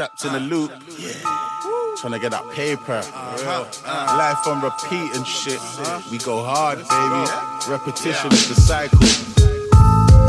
Trapped in a loop. Trying to get that paper. Uh-huh. Uh-huh. Life on repeat and shit. Uh-huh. We go hard, baby. Repetition is the cycle.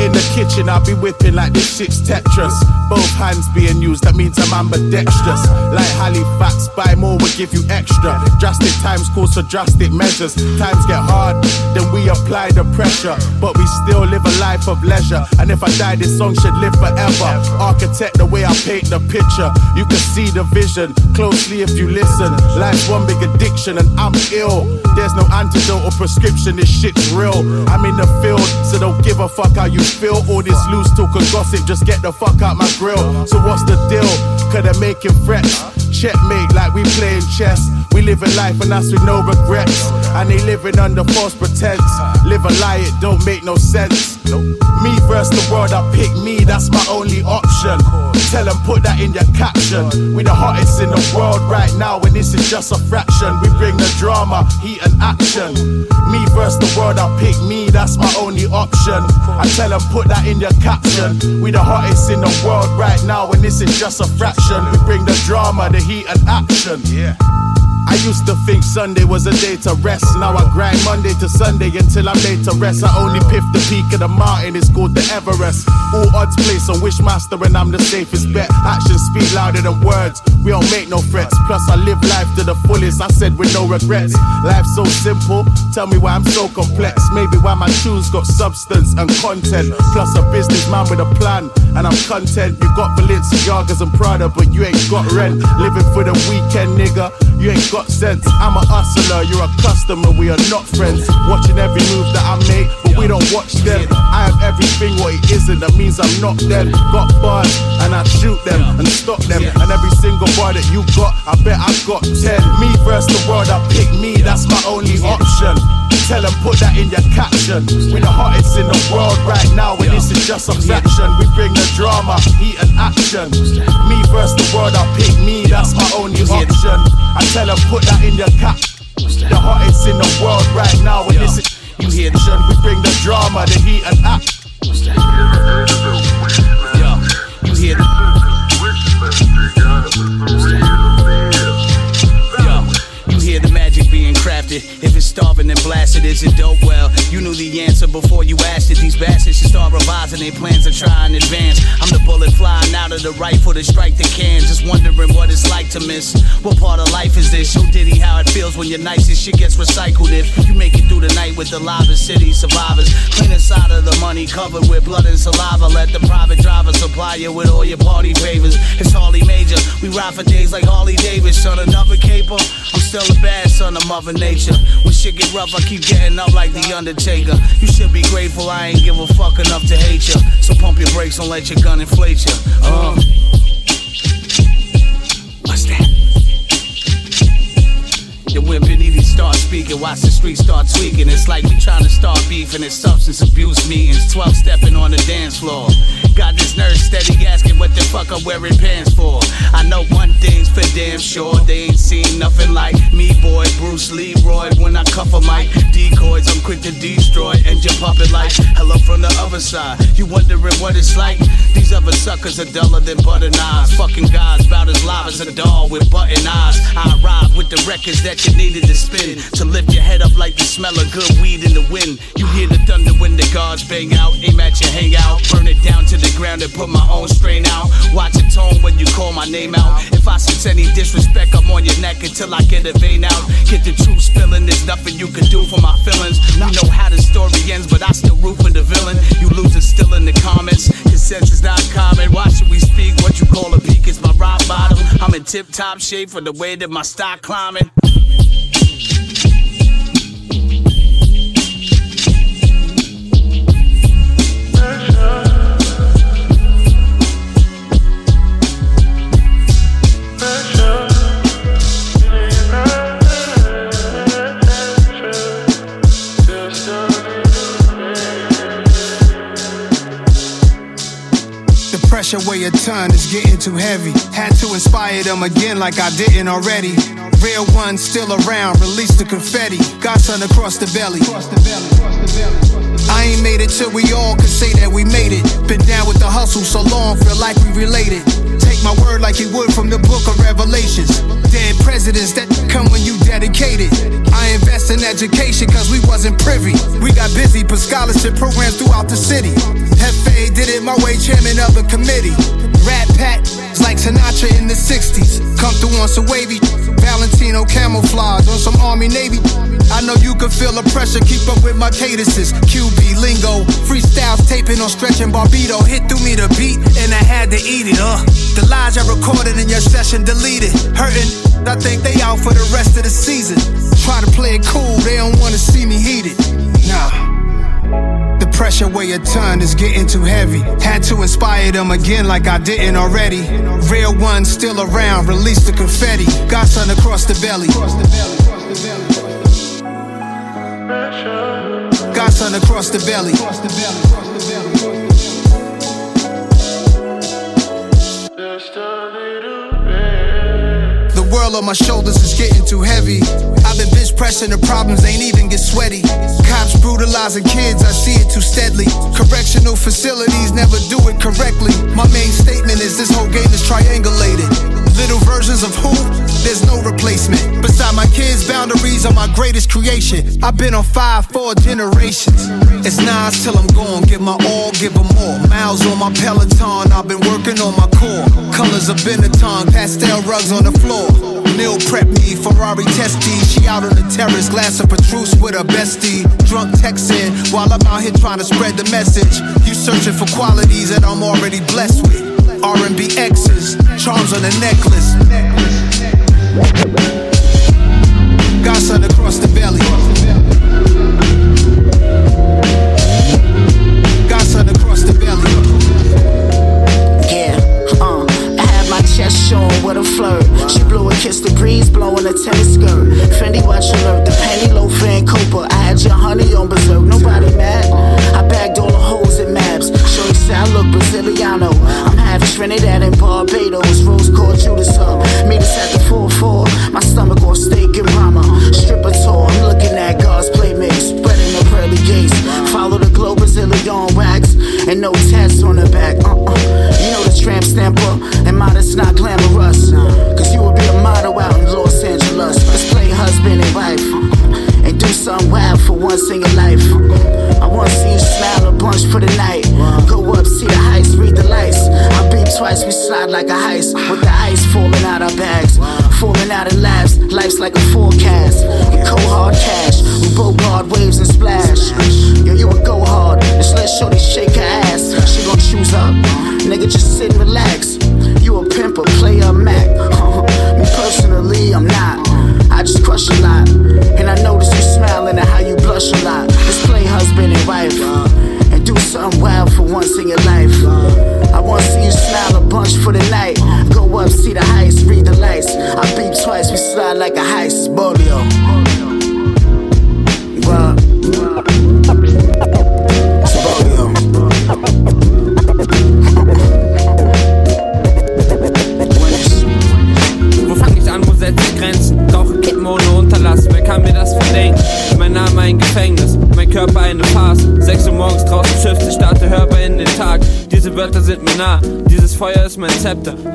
In the kitchen, I'll be whipping like this shit's Tetris. Both hands being used, that means I'm ambidextrous. Like Halifax, buy more, will give you extra. Drastic times calls for drastic measures. Times get hard, then we apply the pressure. But we still live a life of leisure. And if I die, this song should live forever. Architect the way I paint the picture. You can see the vision closely if you listen. Life's one big addiction, and I'm ill. There's no antidote or prescription, this shit's real. I'm in the field, so don't give a fuck how you feel. All this loose talk and gossip, just get the fuck out my grill. So what's the deal? Could they make him threats? Checkmate like we playing chess. We live in life and that's with no regrets. And they living under false pretense. Live a lie, it don't make no sense. Me versus the world, I pick me, that's my only option. Tell them put that in your caption. We the hottest in the world right now, and this is just a fraction. We bring the drama, heat and action. Me versus the world, I pick me, that's my only option. I tell them put that in your caption. We the hottest in the world right now, and this is just a fraction. We bring the drama, the heat and action. Yeah. I used to think Sunday was a day to rest. Now I grind Monday to Sunday until I'm laid to rest. I only piff the peak of the mountain, it's called the Everest. All odds place on Wishmaster, and I'm the safest bet. Actions speak louder than words. We don't make no threats. Plus, I live life to the fullest. I said with no regrets. Life's so simple. Tell me why I'm so complex. Maybe why my tunes got substance and content. Plus, a businessman with a plan, and I'm content. You got Balenciagas and Prada, but you ain't got rent. Living for the weekend, nigga. You ain't got sense. I'm a hustler, you're a customer, we are not friends. Watching every move that I make, but we don't watch them. I have everything what it isn't, that means I'm not dead. Got bars, and I shoot them and stop them. And every single bar that you got, I bet I got 10. Me versus the world, I pick me, that's my only option. Tell them put that in your caption. We the hottest in the world right now, and this is just a fraction. We bring the drama, heat and action. Me versus the world, I pick me, that's my only option. I tell them put that in your cap. The hottest in the world right now, and this is you hear the We bring the drama, the heat and action. Yo, you hear is dope? Well, knew the answer before you asked it. These bastards should start revising their plans and try in advance. I'm the bullet flying out of the rifle to strike the can. Just wondering what it's like to miss. What part of life is this? Show Diddy how it feels when your nicest shit gets recycled. If you make it through the night with the lava city survivors, clean inside of the money covered with blood and saliva. Let the private driver supply you with all your party favors. It's Harley Major. We ride for days like Harley Davis. Son, another caper. I'm still a bad son of Mother Nature. When shit get rough, I keep getting up like the Undertaker. You should be grateful I ain't give a fuck enough to hate you. So pump your brakes, don't let your gun inflate you. Uh. What's that? Then when Beniti start speaking, watch the streets start tweaking. It's like we trying to start beefing at substance abuse meetings. 12 stepping on the dance floor. Got this nurse steady asking what the fuck I'm wearing pants for. I know one thing's for damn sure. They ain't seen nothing like me, boy. Bruce Leroy. When I cuff a mic, decoys, I'm quick to destroy. And your puppet like hello from the other side. You wondering what it's like? These other suckers are duller than butter knives. Fucking guys bout as live as a doll with button eyes. I ride with the records that you needed to spin. To lift your head up like the smell of good weed in the wind. You hear the thunder when the guards bang out. Aim at your hangout. Burn it down to the ground and put my own strain out. Watch it tone when you call my name out. If I sense any disrespect, I'm on your neck until I get a vein out. Get the truth spilling, there's nothing you can do for my feelings. We know how the story ends, but I still root for the villain. You losers still in the comments. Consensus is not common. Why should we speak? What you call a peak is my rock bottom. I'm in tip top shape for the way that my stock climbing. Like I didn't already. Real ones still around, release the confetti. Got sun across the belly. I ain't made it till we all can say that we made it. Been down with the hustle so long, feel like we related. Take my word like he would from the book of Revelations. Dead presidents that come when you dedicated. I invest in education cause we wasn't privy. We got busy, put scholarship programs throughout the city. Hefe did it my way, chairman of the committee. Rat Pack, it's like Sinatra in the 60s. Come through on some wavy, Valentino camouflage on some Army Navy. I know you can feel the pressure, keep up with my cadences. QB lingo, freestyles taping on stretching Barbito. Hit through me the beat, and I had to eat it. Uh, the lies I recorded in your session deleted. Hurting, I think they out for the rest of the season. Try to play it cool, they don't wanna see me heated. Nah pressure weigh a ton is getting too heavy. Had to inspire them again like I didn't already. Real ones still around, release the confetti. Got sun across the belly. Got across the belly. On my shoulders is getting too heavy. I've been bitch pressing the problems ain't even get sweaty. Cops brutalizing kids, I see it too steadily. Correctional facilities never do it correctly. My main statement is this whole game is triangulated. Little versions of who? There's no replacement. Beside my kids' boundaries are my greatest creation. I've been on five, four generations. It's nines till I'm gone. Give my all, give them more. Miles on my Peloton, I've been working on my core. Colors of Benetton, pastel rugs on the floor. Meal prep me, Ferrari testy. She out on the terrace, glass of Petrus with a bestie. Drunk texting while I'm out here trying to spread the message. You searching for qualities that I'm already blessed with. R&B X's, charms on the necklace. Got sun across the belly. Got sun across the belly. Yeah, uh, I had my chest showing with a flirt. She blew a kiss the breeze, blowing a tennis skirt. Fendi watch alert, the penny loafer and Copa. I had your honey on berserk, nobody mad. I bagged all the hoes in maps. Shorty said I look Braziliano. I'm half Trinidad and Barbados. Rose called Judas up.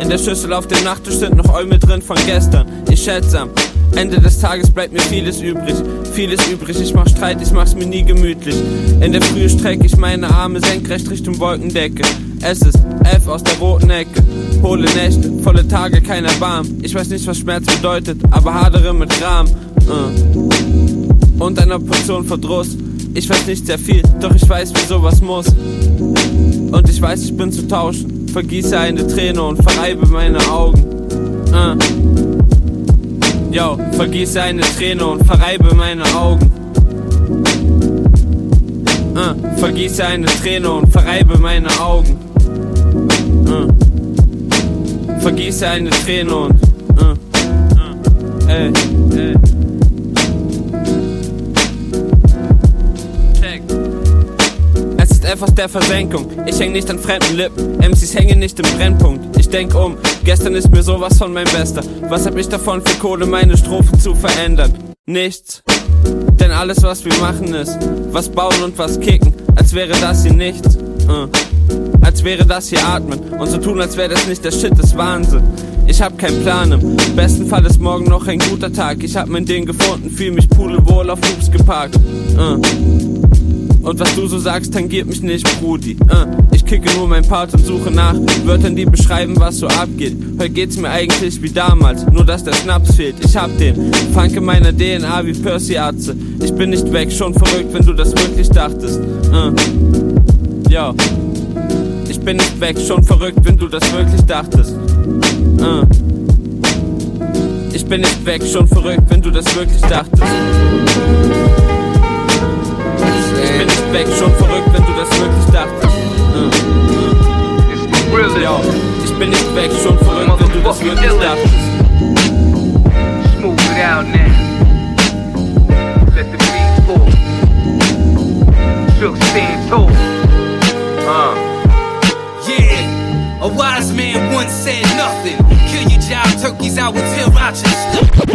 In der Schüssel auf dem Nachttisch sind noch Eumel drin von gestern. Ich schätze am Ende des Tages bleibt mir vieles übrig, vieles übrig. Ich mach Streit, ich mach's mir nie gemütlich. In der Früh strecke ich meine Arme senkrecht Richtung Wolkendecke. Es ist F aus der roten Ecke. Hohle Nächte, volle Tage, kein Erbarm. Ich weiß nicht, was Schmerz bedeutet, aber hadere mit Gram. Uh. Und einer Portion Verdruss. Ich weiß nicht sehr viel, doch ich weiß, wie sowas muss. Und ich weiß, ich bin zu tauschen. Vergieße eine Träne und verreibe meine Augen. Uh. Yo, vergieße eine Träne und verreibe meine Augen. Uh, vergieße eine Träne und verreibe meine Augen. Uh, vergieße eine Träne und. Uh, uh, ey, Ist etwas der Versenkung. Ich häng nicht an fremden Lippen. MCs hängen nicht im Brennpunkt. Ich denk um. Gestern ist mir sowas von mein Bester. Was hab ich davon für Kohle, meine Strophen zu verändern? Nichts. Denn alles, was wir machen, ist was bauen und was kicken. Als wäre das hier nichts. Uh. Als wäre das hier atmen. Und so tun, als wäre das nicht der Shit des Wahnsinn. Ich hab keinen Plan, im besten Fall ist morgen noch ein guter Tag. Ich hab mein Ding gefunden, fühl mich pudelwohl auf Hubs geparkt. Uh. Und was du so sagst, tangiert mich nicht, Brudi. Uh, ich kicke nur mein Part und suche nach Wörtern, die beschreiben, was so abgeht. Heute geht's mir eigentlich wie damals, nur dass der Schnaps fehlt. Ich hab den Funk in meiner DNA wie Percy Atze. Ich bin nicht weg, schon verrückt, wenn du das wirklich dachtest. Uh, ja. Ich bin nicht weg, schon verrückt, wenn du das wirklich dachtest. Uh. Ich bin nicht weg, schon verrückt, wenn du das wirklich dachtest. Ich bin nicht weg, schon verrückt, wenn du das wirklich dachtest. Uh. Ja, ich bin nicht weg, schon verrückt, wenn du das wirklich dachtest. Smooth it out now. Let the beat fall. Shook stand tall. Uh. Yeah, a wise man once said nothing. Kill your job turkeys, I will tear out your stuff.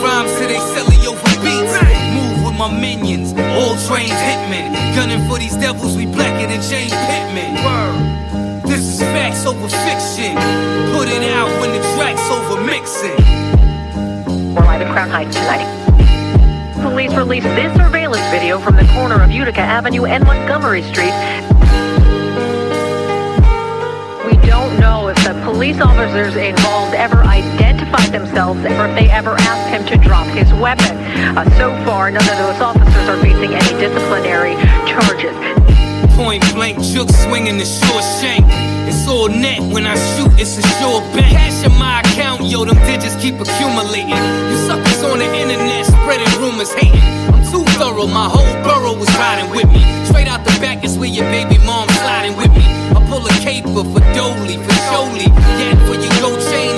Rhymes till they silly over beats. Move with my minions, all trained hitmen. Gunning for these devils, we blacker than James Pittman. This is facts over fiction. Put it out when the track's over mixing. We're live at Crown Heights tonight. Police released this surveillance video from the corner of Utica Avenue and Montgomery Street. Don't know if the police officers involved ever identified themselves or if they ever asked him to drop his weapon. Uh, so far, none of those officers are facing any disciplinary charges. Point blank, juke swinging the short shank. It's all net when I shoot, it's a sure bank. Cash in my account, yo, them digits keep accumulating. You suckers on the internet spreading rumors, hating. Thorough, my whole borough was riding with me. Straight out the back is where your baby mom sliding with me. I pull a caper for Dolly, for Jolie. Yet for your gold chain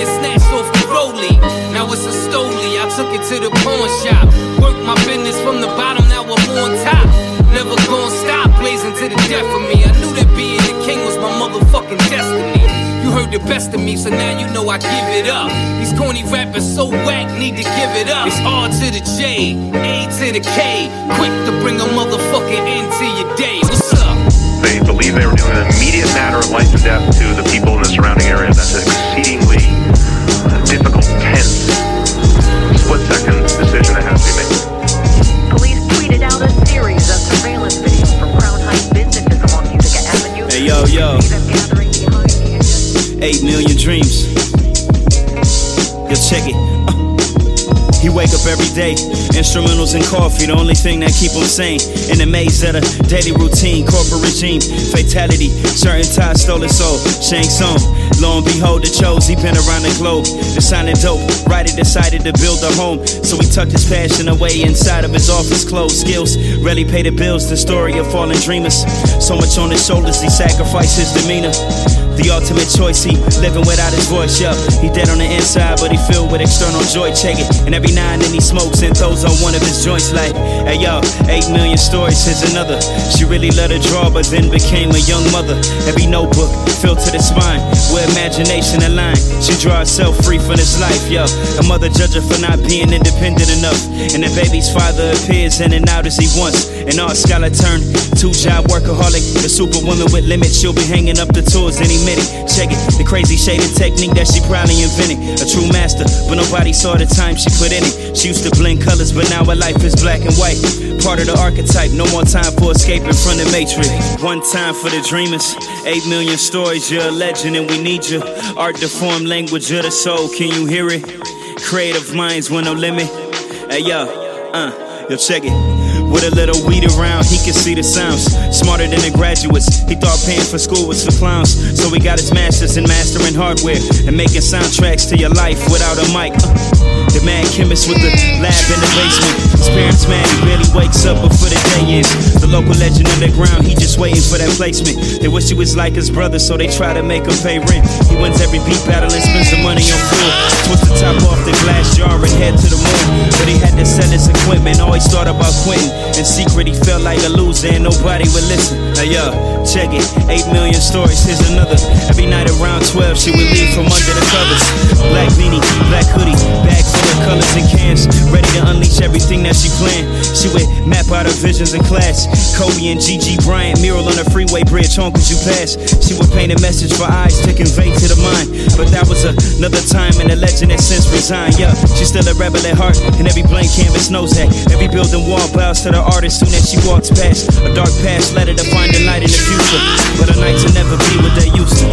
best of me, so now you know I give it up. These corny rappers so whack, need to give it up. It's R to the J, A to the K. Quick to bring a motherfucking end to your day. What's up? They believe they were doing an immediate matter of life and death to the people in the surrounding area. That's an 8 million dreams. Yo, check it. Uh. He wake up every day, instrumentals and coffee, the only thing that keep him sane. In the maze the daily routine, corporate regime, fatality, certain ties stole his soul. Shang Tsung, lo and behold, the chose, he been around the globe. Designing dope, right, he decided to build a home. So he tucked his passion away inside of his office clothes. Skills really pay the bills, the story of fallen dreamers. So much on his shoulders, he sacrificed his demeanor. The ultimate choice, he living without his voice, yeah. He dead on the inside, but he filled with external joy, check it. And every now and then he smokes and throws on one of his joints like, hey yo, 8 million stories, here's another. She really let her draw, but then became a young mother. Every notebook filled to the spine, where imagination aligned. She draw herself free from this life, yo. A mother judge her for not being independent enough. And the baby's father appears in and out as he wants. An art scholar turned two job workaholic. The superwoman with limits, she'll be hanging up the tools any Check it, the crazy shaded technique that she probably invented. A true master, but nobody saw the time she put in it. She used to blend colors, but now her life is black and white. Part of the archetype, no more time for escaping from the matrix. One time for the dreamers. Eight million stories, you're a legend and we need you. Art, the form, language of the soul, can you hear it? Creative minds with no limit. Hey yo, uh, yo check it. With a little weed around, he could see the sounds. Smarter than the graduates. He thought paying for school was for clowns. So he got his master's in mastering hardware and making soundtracks to your life without a mic. The mad chemist with the lab in the basement. His parents mad, he barely wakes up before the day ends. The local legend underground, he just waiting for that placement. They wish he was like his brother, so they try to make him pay rent. He wins every beat battle and spends the money on food. Twist the top off the glass jar and head to the moon. But he had to sell his equipment, always thought about quitting. In secret, he felt like a loser and nobody would listen. Hey, yo, check it. 8 million stories, here's another. Every night around 12, she would leave from under the covers. Black beanie, black hoodie, bag full of colors and cans. Ready to unleash everything that she planned. She would map out her visions in class. Kobe and Gigi Bryant, mural on the freeway bridge, home you pass. She would paint a message for eyes to convey to the mind. But that was another time and a legend that since resigned. Yeah, she's still a rebel at heart, and every blank canvas knows that. Every building wall bows to the artist soon as she walks past. A dark past led her to find the light in the future. But her nights will never be what they used to.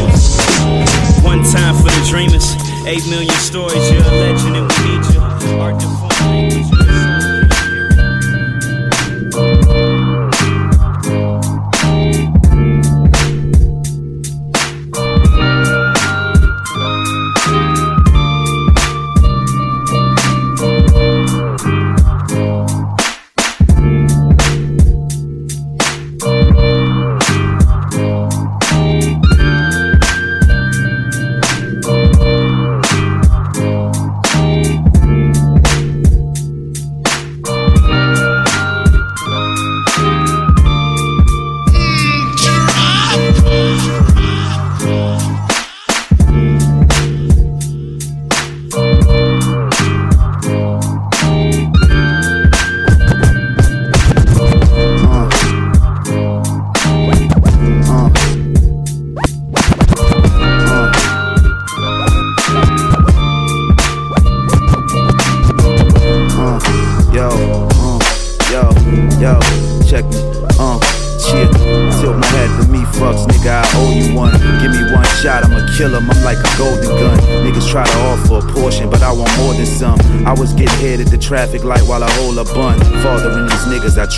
One time for the dreamers. Eight million stories, you're a legend and we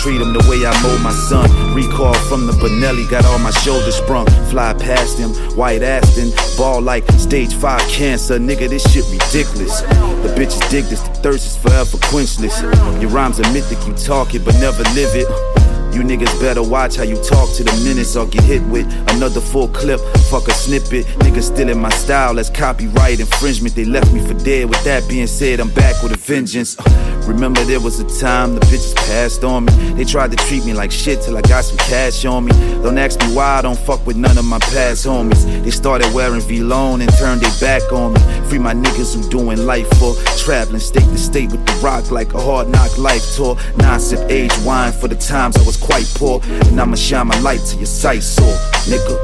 treat them the way I mold my son. Recall from the Benelli, got all my shoulders sprung. Fly past him, white Aston, ball like stage five cancer. Nigga, this shit ridiculous. The bitches dig this, the thirst is forever quenchless. Your rhymes are mythic, you talk it, but never live it. You niggas better watch how you talk to the minutes or get hit with another full clip. Fuck a snippet. Niggas stealing my style that's copyright infringement. They left me for dead. With that being said, I'm back with a vengeance. Remember, there was a time the bitches passed on me. They tried to treat me like shit till I got some cash on me. Don't ask me why I don't fuck with none of my past homies. They started wearing V-Lone and turned their back on me. Free my niggas who doing life for traveling state to state with the rock like a hard knock life tour. Sip age wine for the times I was quite poor. And I'ma shine my light to your sight sore, nigga.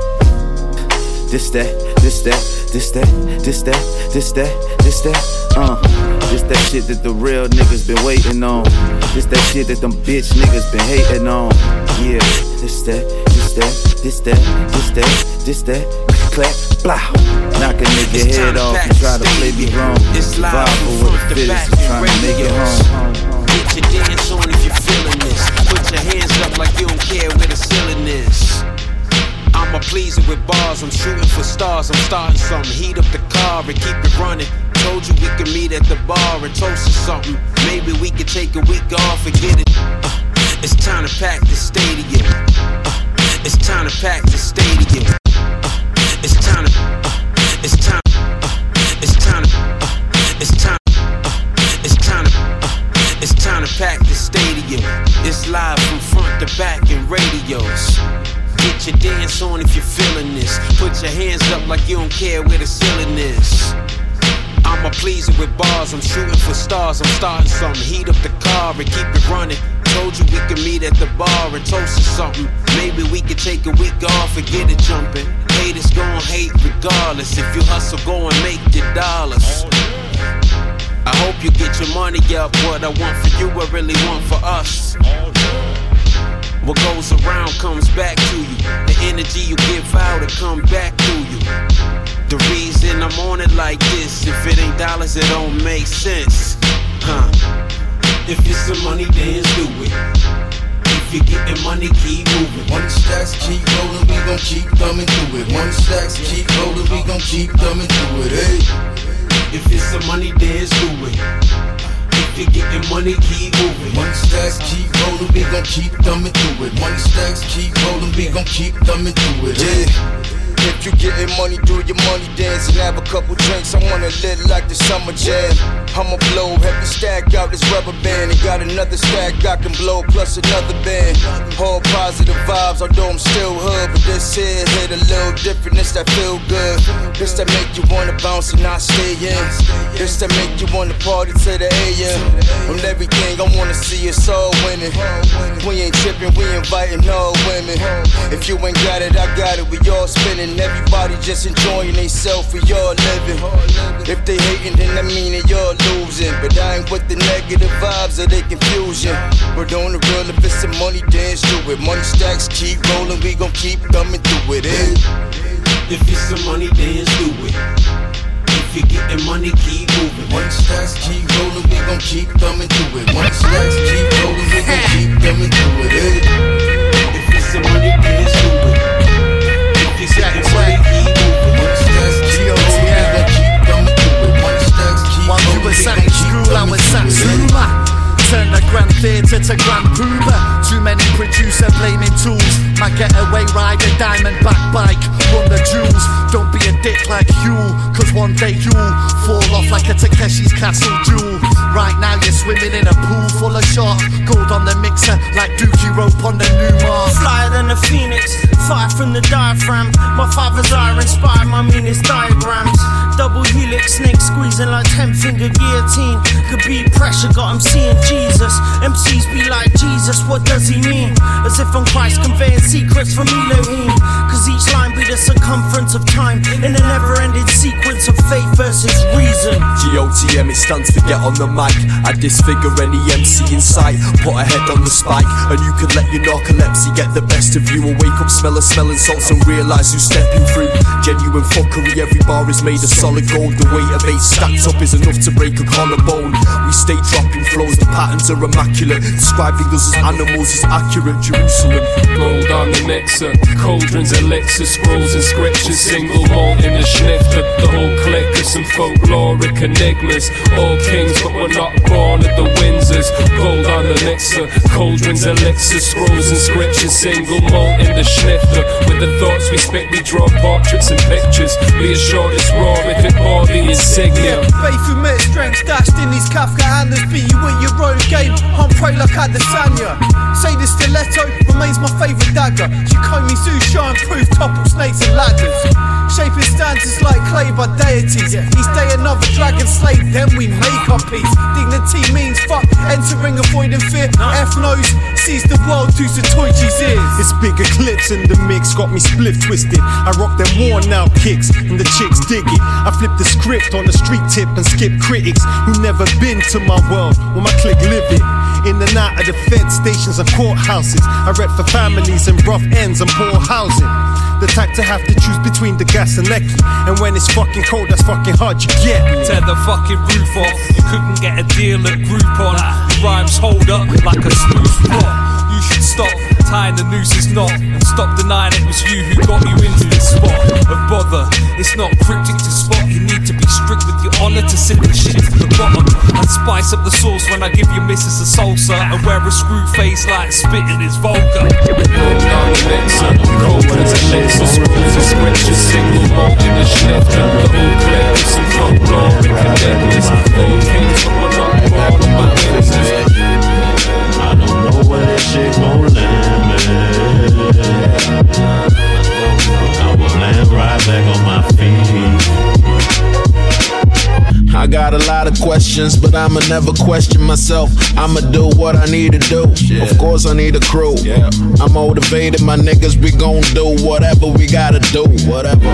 This that, this that, this that, this that, this that, this that, uh. That shit that the real niggas been waiting on. This that shit that them bitch niggas been hating on. Yeah, this that, this that, this that, this that, this that, clap, blah. Knock a nigga It's head off and try to play me wrong. It's live from with the fittest is trying to make it home. Get your dance on if you're feeling this. Put your hands up like you don't care where the ceiling is. I'ma please it with bars. I'm shooting for stars. I'm starting something. Heat up the car and keep it running. Told you we could meet at the bar and toast to something. Maybe we could take a week off and get it. Uh, it's time to pack the stadium. Uh, it's time to pack the stadium. Uh, it's time to. Uh, it's time. Uh, it's time. Uh, it's time. Uh, it's time. It's time to pack the stadium. It's live from front to back in radios. Get your dance on if you're feeling this. Put your hands up like you don't care where the ceiling is. I'ma please it with bars. I'm shooting for stars. I'm starting something. Heat up the car and keep it running. Told you we could meet at the bar and toast to something. Maybe we could take a week off and get it jumping. Haters gon' hate regardless. If you hustle, go and make your dollars. I hope you get your money up. What I want for you, I really want for us. What goes around comes back to you. The energy you give out, it come back to you. The reason I'm on it like this, if it ain't dollars, it don't make sense. Huh? If it's some money, dance do it. If you're getting money, keep moving. Money stacks keep rolling, we gon' keep thumbing through it. Money stacks keep rolling, we gon' keep thumbing through it. Hey. If it's some money, dance do it. If you're getting money, keep moving. Money stacks keep rolling, we gon' keep thumbing through it. Money stacks keep rolling, we gon' keep thumbing through it. Yeah. If you getting money, do your money dance and have a couple drinks. I wanna live like the summer jam. I'ma blow heavy stack out this rubber band and got another stack I can blow plus another band. All positive vibes, although I'm still hood, but this here hit a little different. This that feel good. This that make you wanna bounce and not stay in. This that make you wanna party to the AM. On everything, I wanna see us all winning. We ain't tripping, we inviting all women. If you ain't got it, I got it. We all spinning. Everybody just enjoying themselves, we all living. If they hating, then that mean you're losing. But I ain't with the negative vibes or the confusion. But on the real, if it's some money, dance through it. Money stacks keep rolling, we gon' keep coming through it. Eh? If it's some money, dance through it. If you're getting money, keep moving. Money stacks keep rolling, we gon' keep coming through it. Money stacks keep rolling, we gon' keep coming through it. Eh? If it's some money, dance through it. You're getting Grand Theatre to Grand Puma. Too many producer blaming tools. My getaway ride a diamond back bike. Run the jewels. Don't be a dick like Huel. Cause one day you'll fall off like a Takeshi's Castle jewel. Right now you're swimming in a pool full of shot. Gold on the mixer like Dookie rope on the new mark. Flyer than a phoenix, fire from the diaphragm. My father's eye inspired my meanest diagrams. Double helix, snake squeezing like 10 finger guillotine. Could be pressure, got him seeing Jesus. MCs be like, Jesus, what does he mean? As if I'm Christ conveying secrets from Elohim. Cause each line be the circumference of time in a never ending sequence of faith versus reason. GOTM, it stands for get on the mic. I disfigure any MC in sight. Put a head on the spike, and you can let your narcolepsy get the best of you. And wake up, smell of smelling salts, and realize who's stepping through. Genuine fuckery, every bar is made of solid gold. The weight of eight stacked up is enough to break a collarbone. We stay dropping flows, the patterns are immaculate. Describing us as animals is accurate. Jerusalem. Gold on the mixer, cauldrons, elixir, scrolls, and inscriptions, single malt in the snifter. The whole clique of some folkloric enigmas. All kings, but we're not born at the Windsors. Gold on the mixer, cauldrons, elixir, scrolls, and inscriptions, single malt in the snifter. With the thoughts we spit, we draw portraits and pictures. Be assured it's raw Faith who met strength dashed in these Kafka handlers. Beat you with your own game. I'm pray like Adesanya. Say the stiletto remains my favourite dagger. Shikomi Sushan proof topple snakes and ladders. Shaping stanzas like clay by deities. Each day another dragon slave, then we make our peace. Dignity means fuck entering a void in fear. F knows, sees the world through Zatoichi's ears. It's bigger clips in the mix, got me split twisted. I rock them worn out kicks, and the chicks dig it. I flip the script on the street tip and skip critics who never been to my world, where my clique live it. In and out of fed stations and courthouses. I rep for families in rough ends and poor housing. The type to have to choose between the gas and lecky. And when it's fucking cold, that's fucking hard, you get. Tear the fucking roof off. You couldn't get a deal at Groupon. Your rhymes hold up like a smooth pot. You should stop tying the nooses knot and stop denying it was you who got you into this spot of bother. It's not cryptic to spot. You need to be strict with your honor to sip the shit to the bottom and spice up the sauce when I give your missus a salsa and wear a screw face like spitting is vulgar. Mixer, cold as a laser, screws and scriptures, single malt in the snifter. The whole clip is some folkloric enigmas. All kings, but we're not born on my Windsors. This shit gon' questions, but I'ma never question myself. I'ma do what I need to do. Of course, I need a crew. I'm motivated, my niggas, we gon' do whatever we gotta do. Whatever.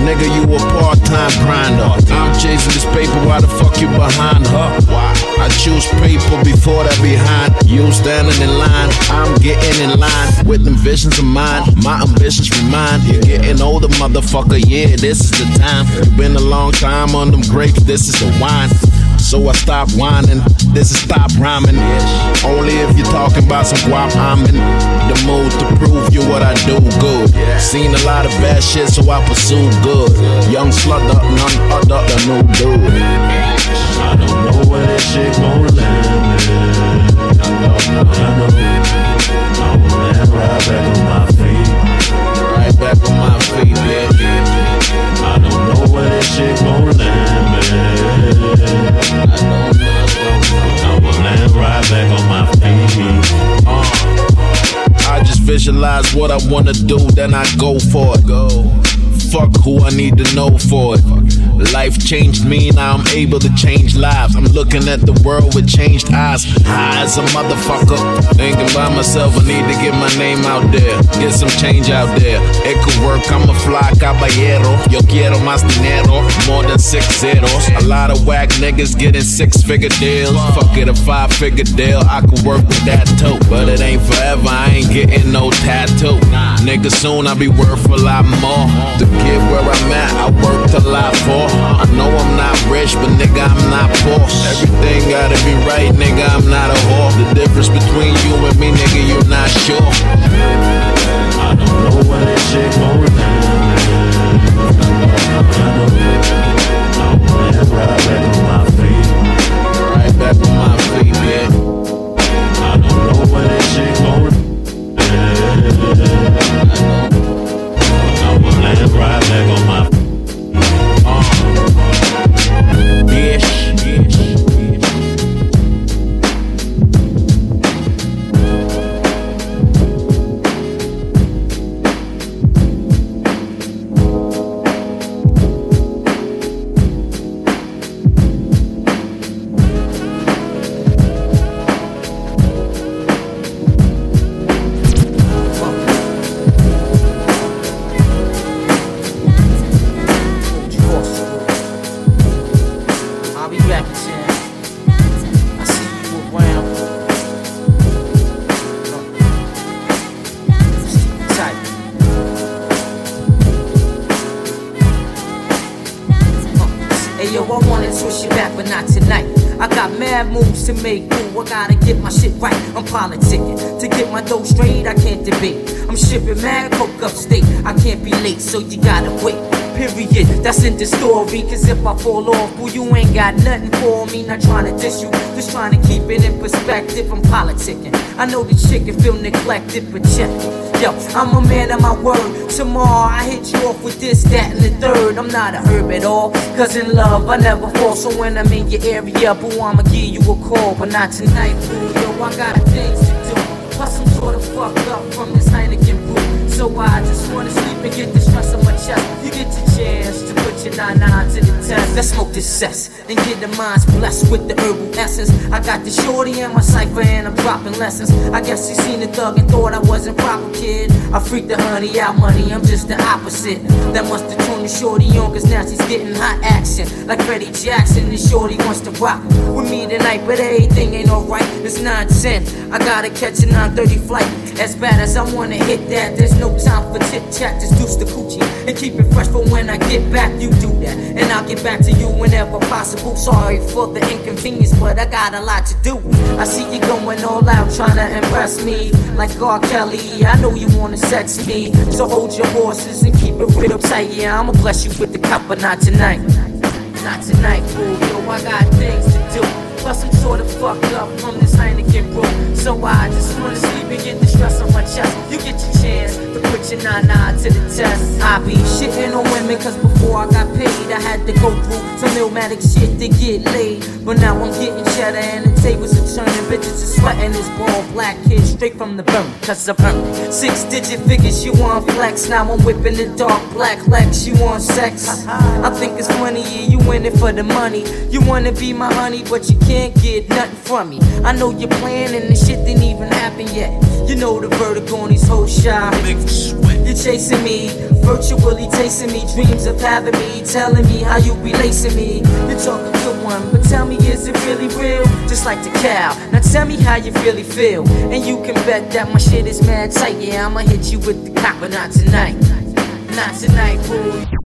Nigga, you a part time grinder. I'm chasing this paper, why the fuck you behind her? Why? I choose paper before that behind. You standing in line, I'm getting in line with them visions of mine. My ambitions remind you getting older, motherfucker. Yeah, this is the time. Been a long time on them grapes, this is the wine. So I stop whining. This is stop rhyming. Only if you're talking about some guap, I'm in the mood to prove you what I do good. Seen a lot of bad shit, so I pursue good. Young slugger, none other than new dude. I don't know where that shit gon' land then I go for it. Go. Fuck who I need to know for it. Life changed me, now I'm able to change lives. I'm looking at the world with changed eyes. High as a motherfucker. Thinking by myself, I need to get my name out there. Get some change out there. It could work, I'm a fly caballero. Yo quiero más dinero, more than six zeros. A lot of whack niggas getting six figure deals. Fuck it, a five figure deal. I could work with that too. But it ain't forever, I ain't getting no tattoo. Nigga, soon I'll be worth a lot more. To get where I'm at, I worked a lot for. I know I'm not rich, politicking. To get my dough straight, I can't debate. I'm shipping mad coke upstate. I can't be late, so you gotta wait. Period, that's in the story. Cause if I fall off, well, you ain't got nothing for me. Not trying to diss you, just trying to keep it in perspective. I'm politicking. I know the chick can feel neglected, but check. Yo, I'm a man of my word. Tomorrow I hit you off with this, that, and the third. I'm not a herb at all. Cause in love, I never fall. So when I'm in your area, boo, I'ma give you a call. But not tonight, boo. I got things to do. Plus, I'm sort of fucked up from this Heineken test. Let's smoke this cess and get the minds blessed with the herbal essence. I got the shorty in my cipher and I'm dropping lessons. I guess she seen the thug and thought I wasn't proper, kid. I freaked the honey out money, I'm just the opposite. That must have turned the shorty on, cause now she's getting hot action. Like Freddie Jackson, the shorty wants to rock with me tonight, but everything ain't alright. It's 9 10. I gotta catch a 930 flight. As bad as I wanna hit that, there's no time for chit chat. Just deuce the coochie and keep it fresh for when I get back. You do that, and I'll get back to you whenever possible. Sorry for the inconvenience, but I got a lot to do. I see you going all out trying to impress me, like R. Kelly. I know you wanna sex me, so hold your horses and keep it real tight. Yeah, I'ma bless you with the cup, but not tonight. Not tonight, fool. Yo, I got things to do. Plus, I'm sorta fucked up from this Heineken brew. So I just wanna and get the stress on my chest. You get your chance put your to the test. I be shitting on women cause before I got paid, I had to go through some illmatic shit to get laid. But now I'm getting cheddar and the tables are turning. Bitches are sweating this bald black kid straight from the burn. Cause I'm earned six digit figures, you want flex. Now I'm whipping the dark black Lex, you want sex. I think it's funny, yeah, you in it for the money. You wanna be my honey, but you can't get nothing from me. I know you're playing and the shit didn't even happen yet. You know the vertigo on these whole shot. You're chasing me, virtually tasting me. Dreams of having me, telling me how you be lacing me. You're talking good one, but tell me, is it really real? Just like the cow. Now tell me how you really feel. And you can bet that my shit is mad tight. Yeah, I'ma hit you with the cop, but not tonight. Not tonight, fool.